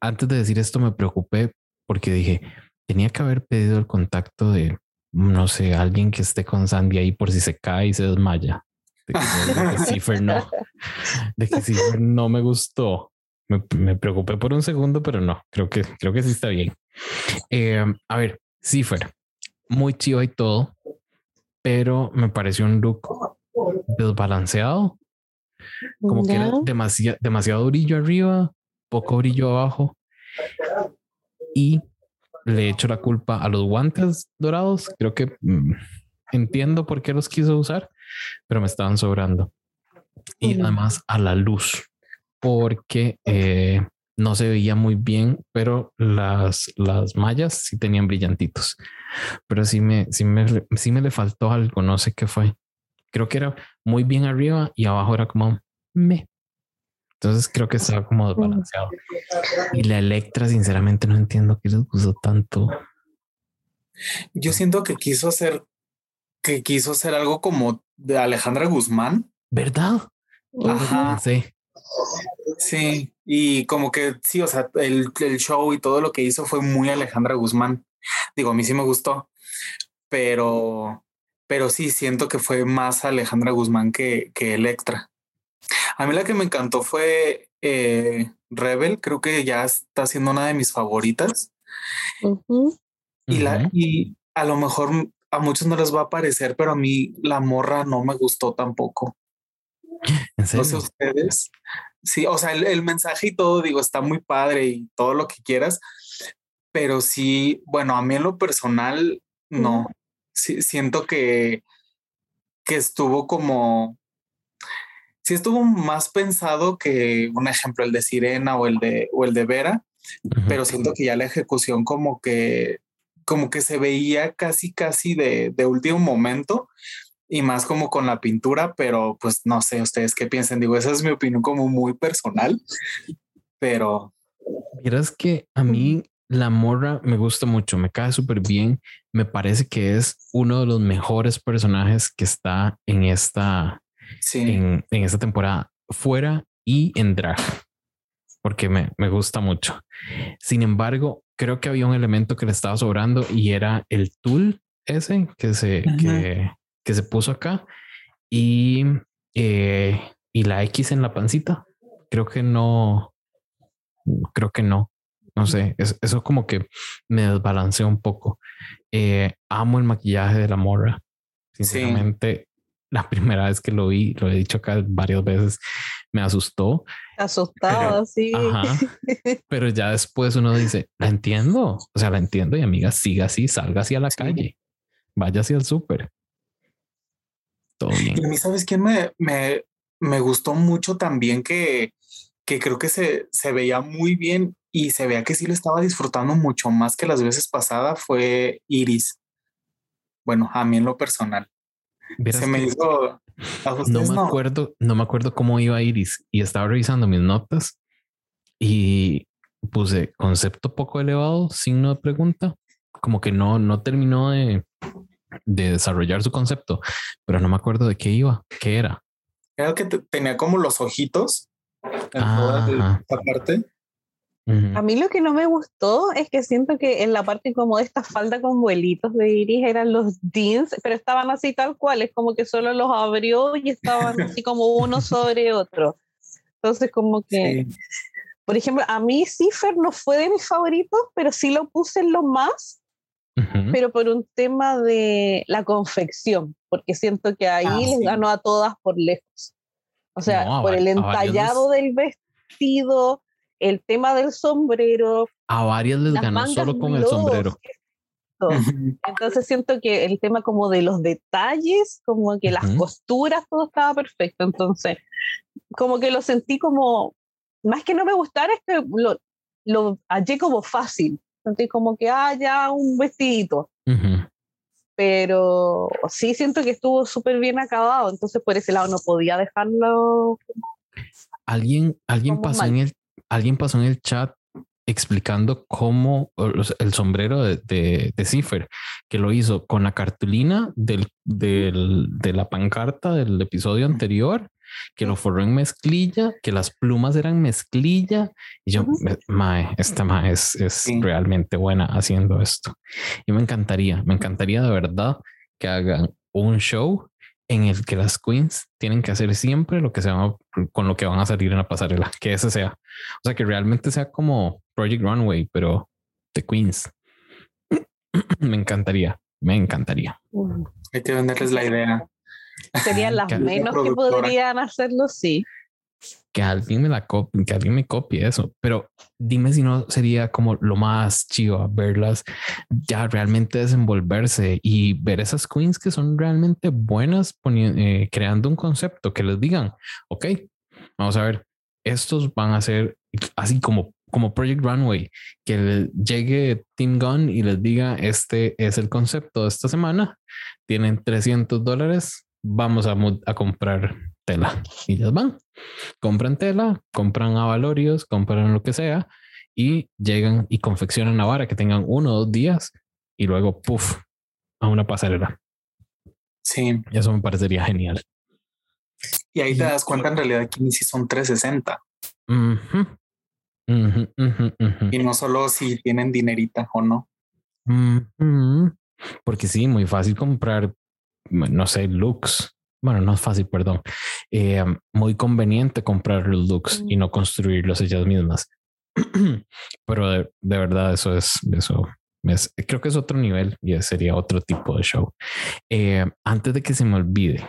antes de decir esto me preocupé porque dije, tenía que haber pedido el contacto de, no sé, alguien que esté con Sandy ahí por si se cae y se desmaya. De que, [laughs] no. De que Cipher no me gustó. Me, preocupé por un segundo, pero no, creo que, creo que sí está bien. Eh, a ver, Cipher, muy chido y todo, pero me pareció un look desbalanceado. Como que era demasiado, demasiado brillo arriba, poco brillo abajo. Y le echo la culpa a los guantes dorados. Creo que mm, entiendo por qué los quiso usar, pero me estaban sobrando. Y además a la luz, porque eh, no se veía muy bien, pero las, las mallas sí tenían brillantitos. Pero sí me, sí me, sí me le faltó algo, no sé qué fue. Creo que era muy bien arriba y abajo era como me. Entonces creo que estaba como desbalanceado. Y la Electra, sinceramente, no entiendo qué les gustó tanto. Yo siento que quiso hacer, que quiso hacer algo como de Alejandra Guzmán. ¿Verdad? Ajá. Sí. Sí, y como que sí, o sea, el, el, show y todo lo que hizo fue muy Alejandra Guzmán. Digo, a mí sí me gustó, pero, pero sí siento que fue más Alejandra Guzmán que, que Electra. A mí la que me encantó fue eh, Rebel, creo que ya está siendo una de mis favoritas. Y la y a lo mejor a muchos no les va a parecer, pero a mí la morra no me gustó tampoco. [laughs] No sé ustedes. Sí, o sea, el, mensaje y todo, digo, está muy padre y todo lo que quieras, pero sí, bueno, a mí en lo personal, no. Sí, siento que, que estuvo como sí estuvo más pensado que un ejemplo, el de Sirena o el de, o el de Vera, pero siento que ya la ejecución como que, como que se veía casi, casi de, de último momento y más como con la pintura, pero pues no sé ustedes qué piensan. Digo, esa es mi opinión como muy personal, pero... Miras que a mí la morra me gusta mucho, me cae súper bien. Me parece que es uno de los mejores personajes que está en esta, en, esta temporada, fuera y en drag, porque me, me gusta mucho. Sin embargo, creo que había un elemento que le estaba sobrando y era el tool ese que se, que, que, se puso acá y, eh, y la X en la pancita. Creo que no, creo que no. No sé, eso como que me desbalanceó un poco. Eh, amo el maquillaje de la morra. Sinceramente, la primera vez que lo vi, lo he dicho acá varias veces, me asustó. Asustado, sí. pero ya después uno dice, la entiendo, o sea, la entiendo y amiga, siga así, salga así a la calle, vaya hacia el súper. Todo bien. Y a mí, ¿sabes quién me, me, me gustó mucho también que, que creo que se, se veía muy bien y se veía que sí lo estaba disfrutando mucho más que las veces pasadas fue Iris. Bueno, a mí en lo personal. Se me hizo. No me acuerdo, no me acuerdo cómo iba Iris y estaba revisando mis notas y puse concepto poco elevado, signo de pregunta. Como que no, no terminó de, de desarrollar su concepto, pero no me acuerdo de qué iba, qué era. Era que tenía como los ojitos en toda esta parte. A mí lo que no me gustó es que siento que en la parte como de esta falda con vuelitos de Iris eran los jeans, pero estaban así tal cual, es como que solo los abrió y estaban así como uno sobre otro. Entonces como que, por ejemplo, a mí Cipher no fue de mis favoritos, pero sí lo puse en lo más, pero por un tema de la confección, porque siento que ahí ah, les ganó a todas por lejos. O sea, por el entallado del vestido el tema del sombrero. A varias les ganó solo con el sombrero. Entonces siento que el tema como de los detalles, como que las costuras, todo estaba perfecto. Entonces, como que lo sentí como, más que no me gustara, es que lo, lo hallé como fácil. Sentí como que, ah, ya un vestidito. Pero sí siento que estuvo súper bien acabado, entonces por ese lado no podía dejarlo. Alguien, alguien pasó en el alguien pasó en el chat explicando cómo el sombrero de, de, Cipher, que lo hizo con la cartulina del, de la pancarta del episodio anterior que lo forró en mezclilla, que las plumas eran mezclilla. Y yo, mae, esta mae es, es realmente buena haciendo esto. Y me encantaría, me encantaría de verdad que hagan un show en el que las queens tienen que hacer siempre lo que se llama con lo que van a salir en la pasarela, que ese sea. O sea, que realmente sea como Project Runway, pero de queens. [clears throat] me encantaría, me encantaría. Hay que venderles la idea. Serían las menos que podrían hacerlo, sí. Que alguien me la copie, que alguien me copie eso. Pero dime si no sería como lo más chido verlas ya realmente desenvolverse y ver esas queens que son realmente buenas eh, creando un concepto que les digan, ok, vamos a ver, estos van a ser así como como Project Runway, que llegue Team Gun y les diga, este es el concepto de esta semana, tienen 300 dólares, vamos a, a comprar tela. Y ellas van, compran tela, compran avalorios, compran lo que sea y llegan y confeccionan la vara que tengan uno o dos días y luego, puff, a una pasarela. Sí. Eso me parecería genial. Y ahí te das cuenta en realidad que si son 360. Y no solo si tienen dinerita o no. Porque sí, muy fácil comprar, no sé, looks. Bueno, no es fácil, perdón. Eh, muy conveniente comprar los looks y no construirlos ellas mismas. [clears throat] Pero de, verdad, eso es, eso es, creo que es otro nivel y sería otro tipo de show. Eh, antes de que se me olvide,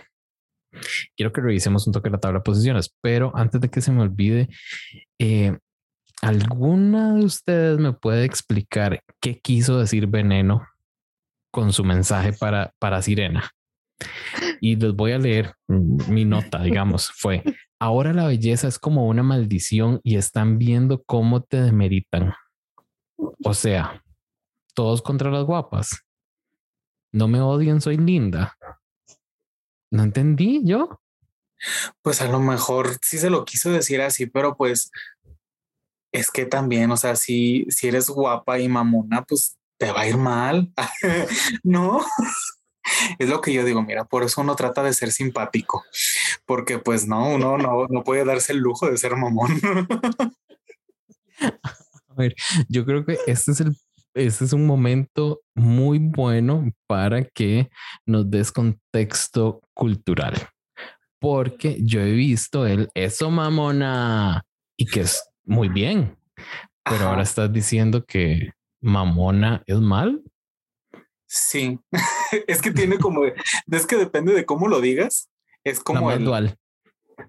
quiero que revisemos un toque la tabla de posiciones, pero antes de que se me olvide, eh, ¿Alguna de ustedes me puede explicar qué quiso decir Veneno con su mensaje para, para Sirena? Y les voy a leer mi nota, digamos, fue, ahora la belleza es como una maldición y están viendo cómo te demeritan. O sea, todos contra las guapas. No me odien, soy linda. No entendí yo. Pues a lo mejor sí se lo quiso decir así, pero pues es que también, o sea, si, si eres guapa y mamona, pues te va a ir mal. [laughs] no, [laughs] es lo que yo digo. Mira, por eso uno trata de ser simpático, porque pues no, uno no, no puede darse el lujo de ser mamón. [laughs] a ver, yo creo que este es el este es un momento muy bueno para que nos des contexto cultural. Porque yo he visto el eso mamona y que es muy bien. Pero ahora estás diciendo que mamona es mal. Sí, [laughs] es que tiene como, es que depende de cómo lo digas. Es como el dual.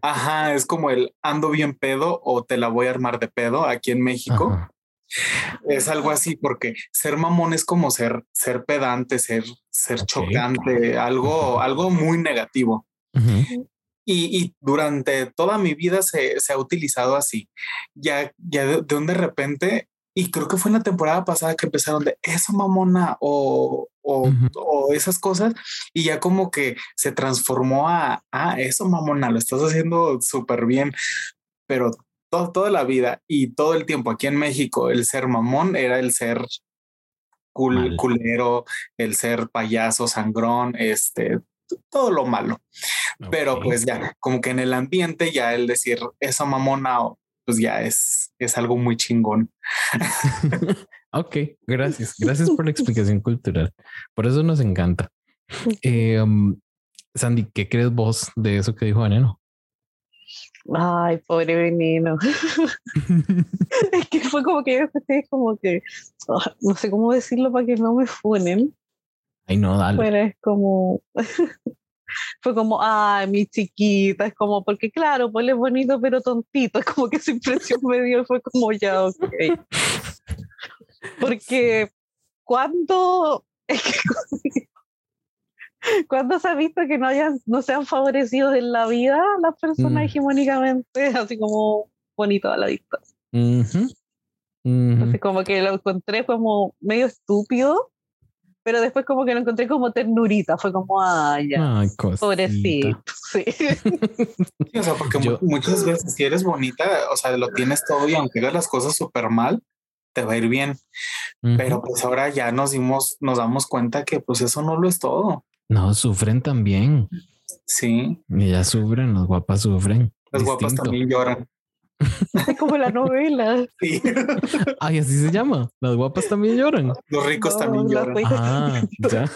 Ajá, es como el ando bien pedo o te la voy a armar de pedo aquí en México. Es algo así porque ser mamón es como ser, ser pedante, ser, ser chocante, algo, algo muy negativo. Y, durante toda mi vida se, ha utilizado así. Ya, ya de, un de repente, y creo que fue en la temporada pasada que empezaron de esa mamona o, o, esas cosas, y ya como que se transformó a, ah, eso mamona, lo estás haciendo súper bien, pero toda la vida y todo el tiempo aquí en México, el ser mamón era el ser culero, el ser payaso, sangrón, este, todo lo malo. Pero pues ya, como que en el ambiente ya el decir esa mamona, pues ya es, es algo muy chingón. [laughs] [laughs] ok, gracias. Gracias por la explicación cultural. Por eso nos encanta. Eh, um, Sandy, ¿qué crees vos de eso que dijo Veneno? Ay, pobre veneno. [laughs] es que fue como que yo como que, ah, no sé cómo decirlo para que no me funen. Ay, no, dale. Pero es como, [laughs] fue como, ay, mi chiquita, es como, porque claro, pues es bonito pero tontito, es como que esa impresión me dio, fue como ya, ok. Porque cuando, [laughs] es que, se ha visto que no, hayan, no sean favorecidos en la vida las personas mm. hegemónicamente, [laughs] así como bonito a la distancia. Así como que lo encontré como medio estúpido pero después como que lo encontré como ternurita, fue como, ay, ya, ay, pobrecito, [laughs] sí. o sea, porque muchas veces si eres bonita, o sea, lo tienes todo y aunque hagas las cosas súper mal, te va a ir bien. Pero pues ahora ya nos dimos, nos damos cuenta que pues eso no lo es todo. No, sufren también. Sí. Y ellas sufren, las guapas sufren. Las guapas también lloran. [laughs] Como la novela. [laughs] Sí. [laughs] Ay, así se llama. Las guapas también lloran. Los ricos No, también lloran. Ah, ya.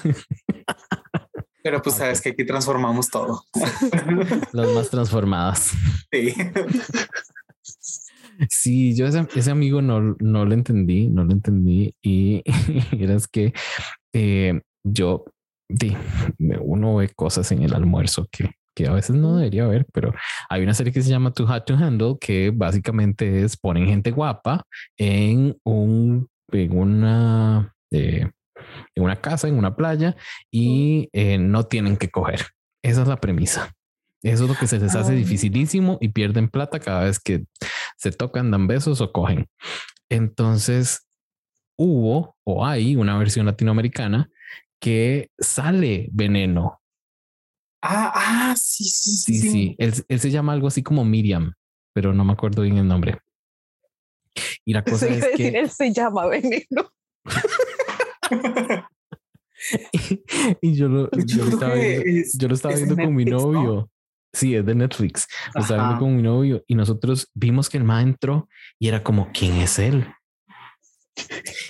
Pero pues sabes que aquí transformamos todo. Las más transformadas. Sí. Sí, yo ese, ese amigo no, no lo entendí, no lo entendí. Y [laughs] era es que eh, yo, di, uno ve cosas en el almuerzo que, que a veces no debería ver, pero hay una serie que se llama Too Hot to Handle que básicamente es ponen gente guapa en un, en una, eh, en una casa, en una playa y eh, no tienen que coger. Esa es la premisa. Eso es lo que se les hace dificilísimo y pierden plata cada vez que se tocan, dan besos o cogen. Entonces hubo o hay una versión latinoamericana que sale veneno. Ah, ah, sí, sí, Sí, sí. sí. Él, él se llama algo así como Miriam, pero no me acuerdo bien el nombre. Y la cosa es decir, que él se llama Veneno. [laughs] y yo lo, [laughs] yo lo creo estaba viendo, yo lo estaba viendo con mi novio. Sí, es de Netflix. Estaba viendo Ajá. con mi novio y nosotros vimos que el man entró y era como, ¿quién es él?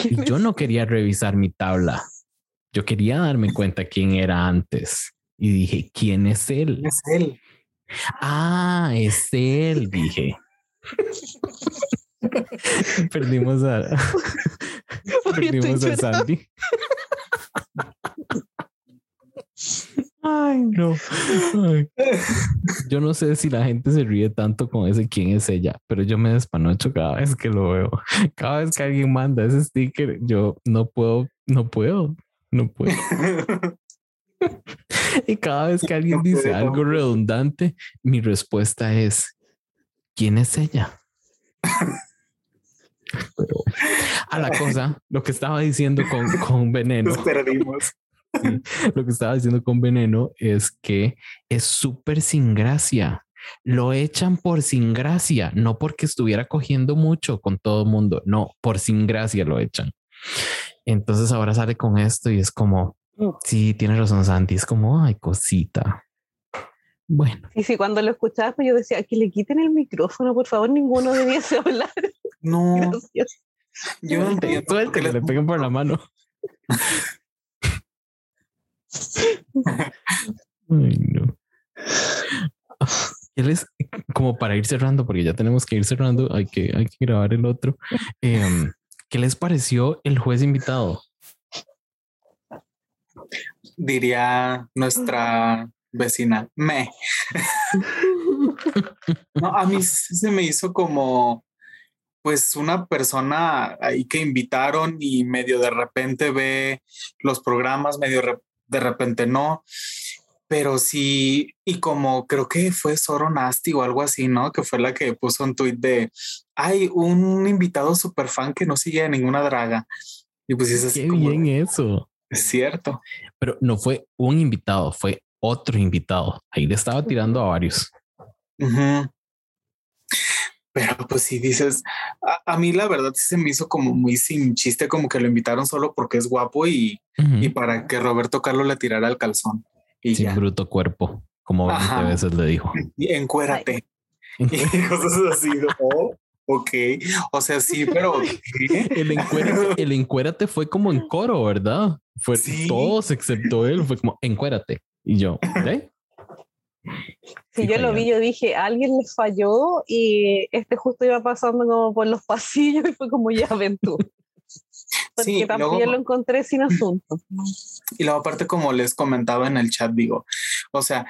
Y yo no quería revisar mi tabla. Yo quería darme cuenta quién era antes. Y dije, ¿quién es él? Es él. Ah, es él, dije. [laughs] Perdimos a, perdimos a. Sandy. [laughs] Ay, no. Ay. [laughs] Yo no sé si la gente se ríe tanto con ese quién es ella, pero yo me despanocho cada vez que lo veo. Cada vez que alguien manda ese sticker, yo no puedo, no puedo, no puedo. [laughs] Y cada vez que alguien dice algo redundante, mi respuesta es, ¿quién es ella? [laughs] Pero a la cosa, lo que estaba diciendo con, con veneno, Nos perdimos. Lo que estaba diciendo con veneno es que es súper sin gracia. Lo echan por sin gracia, no porque estuviera cogiendo mucho con todo el mundo, no, por sin gracia lo echan. Entonces ahora sale con esto y es como, Mm. sí, tiene razón Santi, es como, ay, cosita. Bueno, Sí, sí, cuando lo escuchaba, pues yo decía, que le quiten el micrófono, por favor, ninguno debiese hablar. [laughs] No, [laughs] Gracias. yo no [laughs] entiendo. qué que le peguen por la mano. Ay, no. ¿Qué les, como para ir cerrando, porque ya tenemos que ir cerrando, hay que, hay que grabar el otro. Em, ¿Qué les pareció el juez invitado? diría nuestra vecina, me. No, a mí se me hizo como, pues, una persona ahí que invitaron y medio de repente ve los programas, medio de repente no. Pero sí, y como creo que fue Soro Nasty o algo así, ¿no? Que fue la que puso un tweet de, hay un invitado super fan que no sigue a ninguna draga. Y pues es así Qué como, bien eso. es cierto. Pero no fue un invitado, fue otro invitado. Ahí le estaba tirando a varios. Pero pues si dices, a, a mí la verdad sí se me hizo como muy sin chiste, como que lo invitaron solo porque es guapo y, y para que Roberto Carlos le tirara el calzón. Y Sin ya, bruto cuerpo, como 20 Ajá. veces le dijo. y encuérate. [laughs] Y cosas así. ok. O sea, sí, pero. [laughs] El encuérate, el encuérate fue como en coro, ¿verdad? Fue Sí. todos excepto él, fue como encuérate. Y yo, [laughs] ¿ok? Si Sí, yo lo fallaron. vi, yo dije, alguien les falló y este justo iba pasando como por los pasillos y fue como, ya ven tú. [laughs] Porque Sí, tampoco luego- lo encontré sin asunto. Y luego aparte, como les comentaba en el chat, digo, o sea,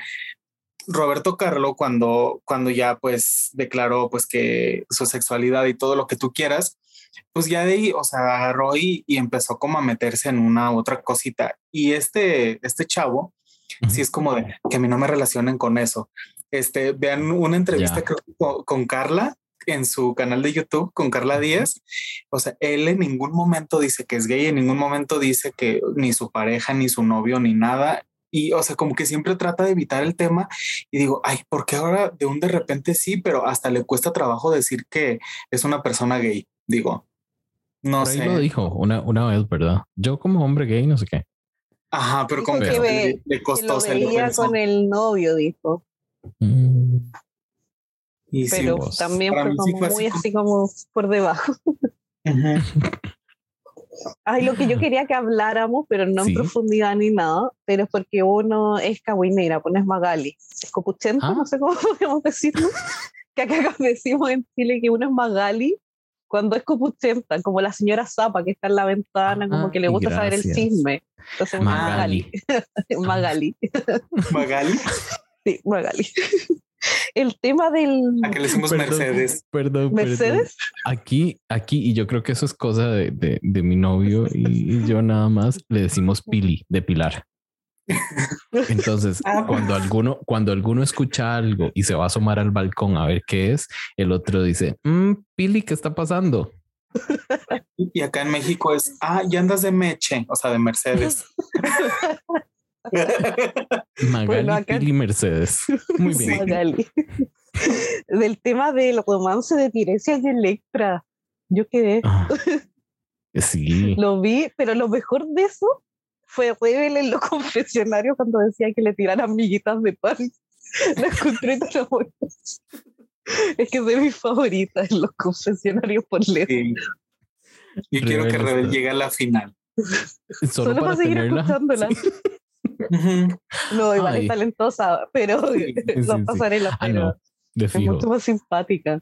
Roberto Carlo cuando, cuando ya pues declaró pues que su sexualidad y todo lo que tú quieras, pues ya de ahí, o sea, agarró y, y empezó como a meterse en una otra cosita. Y este, este chavo, sí es como de que a mí no me relacionen con eso. Este, vean una entrevista que con, con Carla en su canal de YouTube con Carla Díaz. O sea, él en ningún momento dice que es gay, en ningún momento dice que ni su pareja, ni su novio, ni nada. Y, o sea, como que siempre trata de evitar el tema y digo, ay, porque ahora de un de repente sí, pero hasta le cuesta trabajo decir que es una persona gay. Digo, no Por ahí sé. lo dijo una, una vez, ¿verdad? Yo como hombre gay, no sé qué. Ajá, pero Dijo como que, que ve- le, le Que costó, lo veía con el novio, dijo. Mm, Y sí, Pero vos. también Para fue sí como muy así como por debajo. [laughs] ujú. Ay, lo que yo quería que habláramos, pero no Sí. en profundidad ni nada, pero es porque uno es cahuinera, pues no es Magali. Es copuchento, Ah. no sé cómo [laughs] podemos decirlo. que acá [laughs] decimos en Chile que uno es Magali cuando es copuchenta, como la señora Zapa que está en la ventana, como que le gusta saber el gracias. chisme. Entonces, uno es Magali. Magali. Magali, Sí, Magali. [laughs] El tema del a que le decimos Perdón. Mercedes. Perdón, perdón. Mercedes, Aquí, aquí, y yo creo que eso es cosa de, de, de mi novio y yo nada más le decimos Pili, de Pilar. [laughs] Entonces, Ah. cuando alguno, cuando alguno escucha algo y se va a asomar al balcón a ver qué es, el otro dice, "Mm, Pili, ¿qué está pasando? Y acá en México es, ah, ya andas de Meche, o sea, de Mercedes. [laughs] [laughs] Magali, Bueno, acá- Pili, Mercedes. Muy Sí. bien. Magali. [laughs] Del tema del romance de Tiresias y Electra. Yo quedé, Ah, sí. [laughs] lo vi, pero lo mejor de eso fue Rebel en los confesionarios cuando decía que le tiraran amiguitas de pan. Lo encontré tan. Es que es de mis favoritas en los confesionarios por lejos. Sí. Yo quiero que Rebel está. llegue a la final. Solo, Solo para para seguir tenerla. escuchándola. Sí. No, igual Ay. es talentosa, pero Sí, la [laughs] sí. pasarela, Ah, pero no, de es mucho más simpática.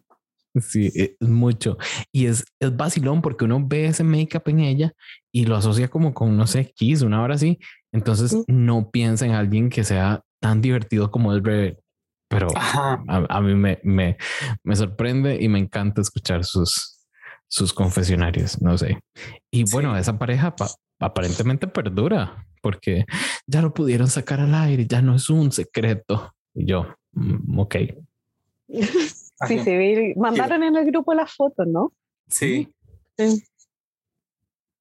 Sí, es mucho. Y es, es vacilón porque uno ve ese make-up en ella y lo asocia como con, no sé, Kiss, una hora así. Entonces no piensa en alguien que sea tan divertido como el Rebel. Pero a, a mí me, me, me sorprende y me encanta escuchar sus, sus confesionarios, no sé. Y bueno, Sí. esa pareja pa- aparentemente perdura porque ya lo pudieron sacar al aire, ya no es un secreto. Y yo, mm, ok. [laughs] Sí, se ve. Mandaron en el grupo las fotos, ¿no? Sí, Sí.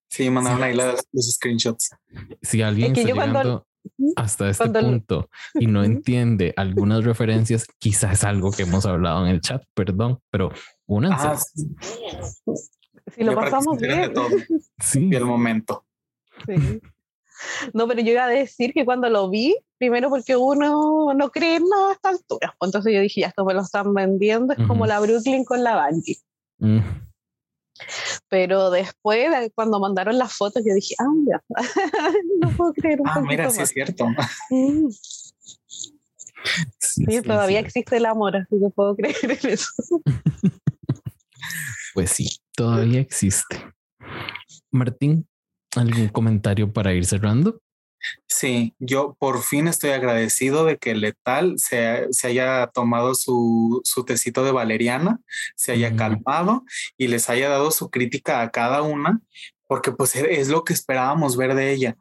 sí, mandaron ahí las- los screenshots. si alguien que está cuando- llegando hasta este cuando- punto y no entiende algunas referencias, quizás es algo que hemos hablado en el chat, perdón, pero únanse. Ah, sí, Si lo pasamos bien. todo. [laughs] sí, Y el momento. Sí. No, pero yo iba a decir que cuando lo vi, primero porque uno no cree en nada a esta altura. pues Entonces yo dije, ya esto me lo están vendiendo, es como la Brooklyn con la Bungie. Mm, Pero después, de- cuando mandaron las fotos, yo dije, ah, ya. [laughs] no puedo creer un Ah, mira, sí es cierto. Mm, sí, sí, sí, todavía sí. existe el amor, así que puedo [laughs] creer en eso. Pues sí, todavía existe. Martín, ¿algún comentario para ir cerrando? Sí, yo por fin estoy agradecido de que Letal se, se haya tomado su, su tecito de valeriana, se haya Ujú. calmado y les haya dado su crítica a cada una, porque pues e- es lo que esperábamos ver de ella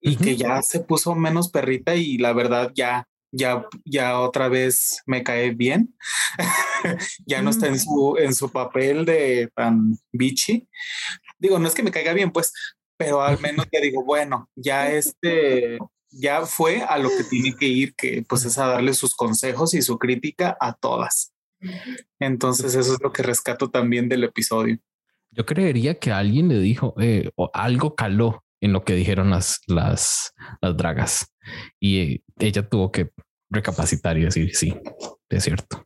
y que ya se puso menos perrita y la verdad ya, ya, ya otra vez me cae bien. [laughs] ya no está en su, en su papel de tan bichi. Digo, no es que me caiga bien, pues, pero al menos ya digo, bueno, ya este, ya fue a lo que tiene que ir, que pues es a darle sus consejos y su crítica a todas. Entonces eso es lo que rescato también del episodio. Yo creería que alguien le dijo eh, o algo caló en lo que dijeron las, las, las dragas y eh, ella tuvo que recapacitar y decir sí, es cierto.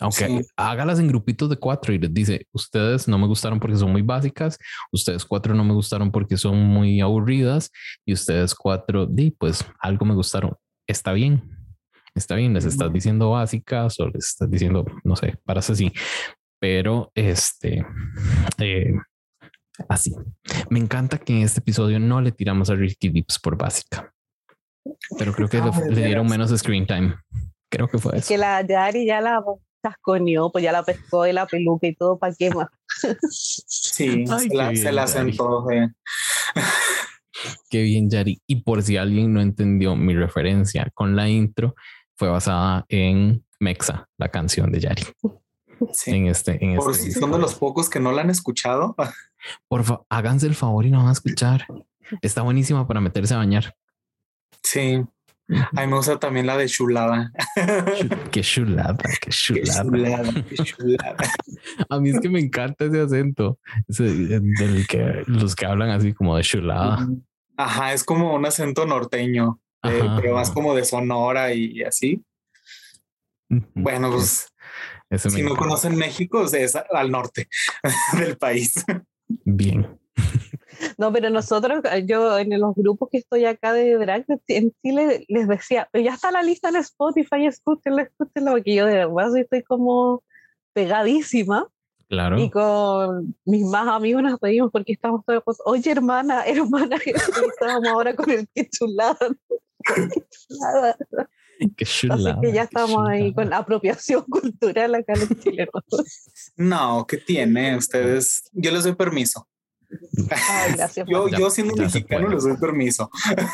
Aunque Sí. hágalas en grupitos de cuatro y les dice ustedes no me gustaron porque son muy básicas, ustedes cuatro no me gustaron porque son muy aburridas y ustedes cuatro, di, pues algo me gustaron. Está bien, está bien. Les estás diciendo básicas o les estás diciendo, no sé, para así, pero este eh, así. Me encanta que en este episodio no le tiramos a Ricky Dips por básica, pero creo que Ah, le, le dieron menos screen time. Creo que fue Es eso. que la Yari ya la chasconeó, pues ya la pescó de la peluca y todo, ¿para qué más? Sí, Ay, se, la, se bien, la Dari. sentó. eh. Qué bien, Yari. Y por si alguien no entendió mi referencia con la intro, fue basada en Mexa, la canción de Yari. Sí. En este, en Por este si son de los pocos que no la han escuchado. [laughs] Por favor, háganse el favor y no van a escuchar. Está buenísima para meterse a bañar. Sí, a mí me gusta también la de chulada. Qué chulada, qué [laughs] Qué chulada. chulada, qué chulada. [laughs] A mí es que me encanta ese acento, ese, del que los que hablan así como de chulada. Ajá, es como un acento norteño, eh, pero más como de Sonora y así. Bueno, pues si no conocen México, es al norte [laughs] del país. Bien. No, pero nosotros, eh, yo en los grupos que estoy acá de drag en Chile, les decía, "Pero ya está la lista en Spotify, escúchenla, escúchenla, porque yo de verdad sí estoy como pegadísima. Claro. Y con mis más amigos nos reímos porque estamos todos, pues, oye hermana, [laughs] hermana, y estábamos ahora con el que chulada. Qué chulada. Qué Así chulada. que ya estamos ahí con apropiación [laughs] cultural acá en el Chile. ¿no? No, ¿qué tiene? Ustedes, yo les doy permiso. Ay, [laughs] gracias, Yo, yo siendo ya se mexicano les doy permiso.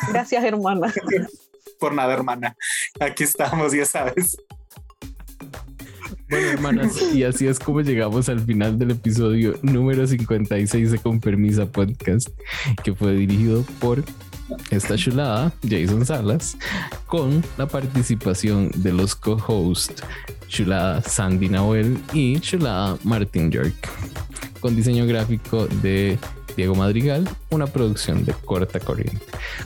gracias hermana. [laughs] Por nada, hermana. Aquí estamos, ya sabes. Bueno, hermanas, y así es como llegamos al final del episodio número 56 de Con Permisa Podcast, que fue dirigido por esta chulada, Jason Salas, con la participación de los co-hosts chulada Sandy Nahuel y chulada Martin York, con diseño gráfico de Diego Madrigal, una producción de Corta Corriente.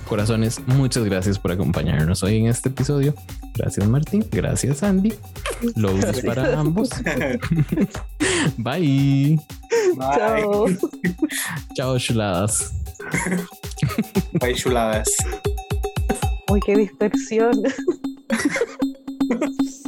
Corazones, muchas gracias por acompañarnos hoy en este episodio. Gracias Martín, gracias Andy. Los para ambos. Bye. [laughs] Bye. Chao. Chao, chuladas. [laughs] Bye, chuladas. Uy, qué dispersión. [laughs]